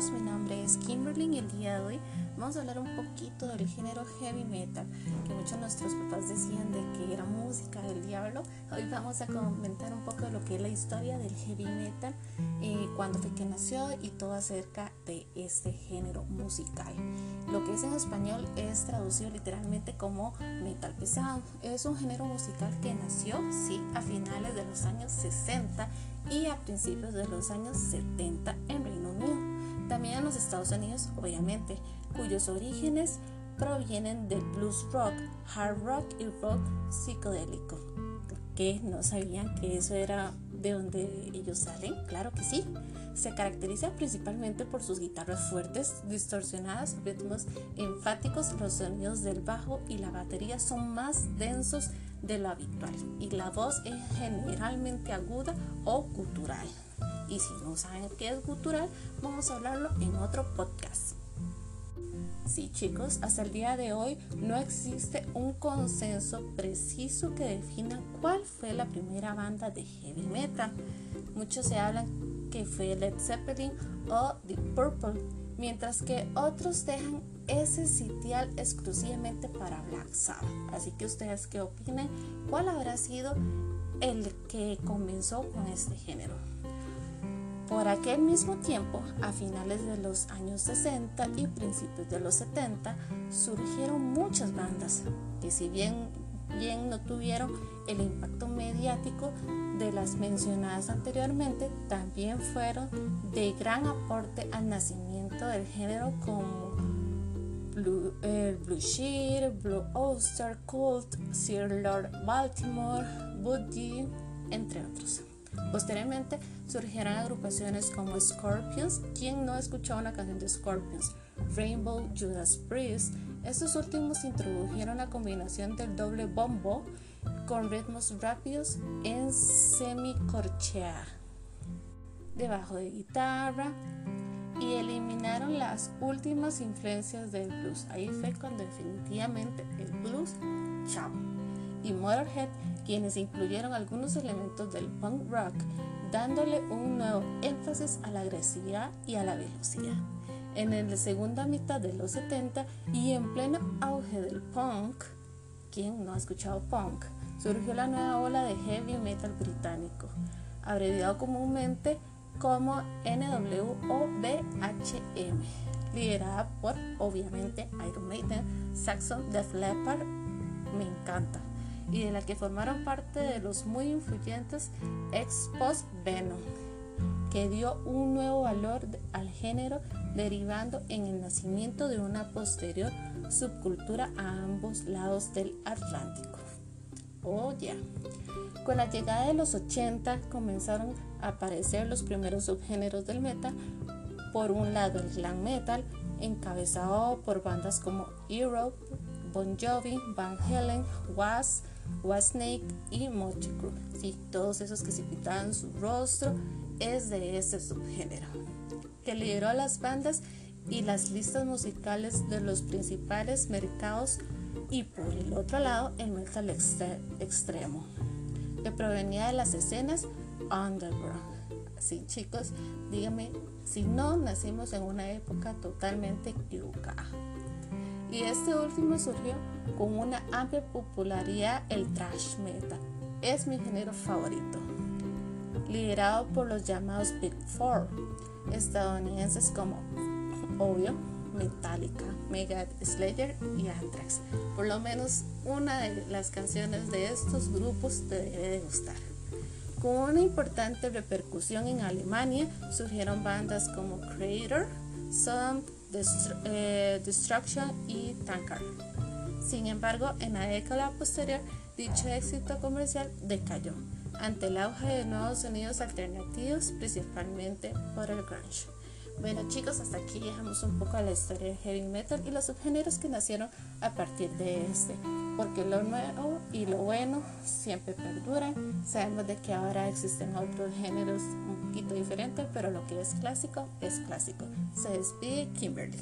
chicos, mi nombre es Kimberly y el día de hoy vamos a hablar un poquito del género heavy metal, que muchos de nuestros papás decían de que era música del diablo. Hoy vamos a comentar un poco de lo que es la historia del heavy metal, eh, cuándo fue que nació y todo acerca de este género musical. Lo que es en español es traducido literalmente como metal pesado. Es un género musical que nació, sí, a finales de los años 60 y a principios de los años 70 en Reino. También en los Estados Unidos, obviamente, cuyos orígenes provienen del blues rock, hard rock y rock psicodélico. ¿Que no sabían que eso era de donde ellos salen? Claro que sí. Se caracteriza principalmente por sus guitarras fuertes, distorsionadas, ritmos enfáticos, los sonidos del bajo y la batería son más densos de lo habitual y la voz es generalmente aguda o gutural. Y si no saben qué es gutural, vamos a hablarlo en otro podcast. Sí, chicos, hasta el día de hoy no existe un consenso preciso que defina cuál fue la primera banda de heavy metal. Muchos se hablan que fue Led Zeppelin o The Purple, mientras que otros dejan ese sitial exclusivamente para Black Sabbath. Así que ustedes qué opinan, cuál habrá sido el que comenzó con este género. Por aquel mismo tiempo, a finales de los años 60 y principios de los 70, surgieron muchas bandas que si bien, no tuvieron el impacto mediático de las mencionadas anteriormente, también fueron de gran aporte al nacimiento del género como Blue, eh, Blue Sheer, Blue Oyster Cult, Sir Lord Baltimore, Budgie, entre otros. Posteriormente surgieron agrupaciones como Scorpions, quien no escuchó una canción de Scorpions, Rainbow, Judas Priest. Estos últimos introdujeron la combinación del doble bombo con ritmos rápidos en semicorchea, debajo de guitarra y eliminaron las últimas influencias del blues. Ahí fue cuando definitivamente el blues, chao. Y Motorhead quienes incluyeron algunos elementos del punk rock, dándole un nuevo énfasis a la agresividad y a la velocidad. En la segunda mitad de los 70 y en pleno auge del punk, ¿quién no ha escuchado punk? Surgió la nueva ola de heavy metal británico, abreviado comúnmente como NWOBHM, liderada por obviamente Iron Maiden, Saxon Def Leppard, me encanta, y de la que formaron parte de los muy influyentes ex post Venom, que dio un nuevo valor al género derivando en el nacimiento de una posterior subcultura a ambos lados del Atlántico. Oh ya. Con la llegada de los 80 comenzaron a aparecer los primeros subgéneros del metal. Por un lado el glam metal, encabezado por bandas como Europe, Bon Jovi, Van Halen, Was, Snake y Motley Crue. Sí, todos esos que se pintaban su rostro es de ese subgénero, que lideró a las bandas y las listas musicales de los principales mercados y por el otro lado el metal extremo, que provenía de las escenas underground. Así chicos, díganme si no nacimos en una época totalmente equivocada y este último surgió con una amplia popularidad el thrash metal. Es mi género favorito, liderado por los llamados Big Four, estadounidenses como, obvio, Metallica, Megadeth, Slayer y Anthrax. Por lo menos una de las canciones de estos grupos te debe de gustar. Con una importante repercusión en Alemania surgieron bandas como Creator, Some eh, Destruction y Tankard. Sin embargo, en la década posterior, dicho éxito comercial decayó ante el auge de nuevos sonidos alternativos, principalmente por el grunge. Bueno chicos, hasta aquí dejamos un poco la historia del heavy metal y los subgéneros que nacieron a partir de este, porque lo nuevo y lo bueno siempre perduran. Sabemos de que ahora existen otros géneros un poquito diferentes, pero lo que es clásico es clásico. Se despide Kimberly.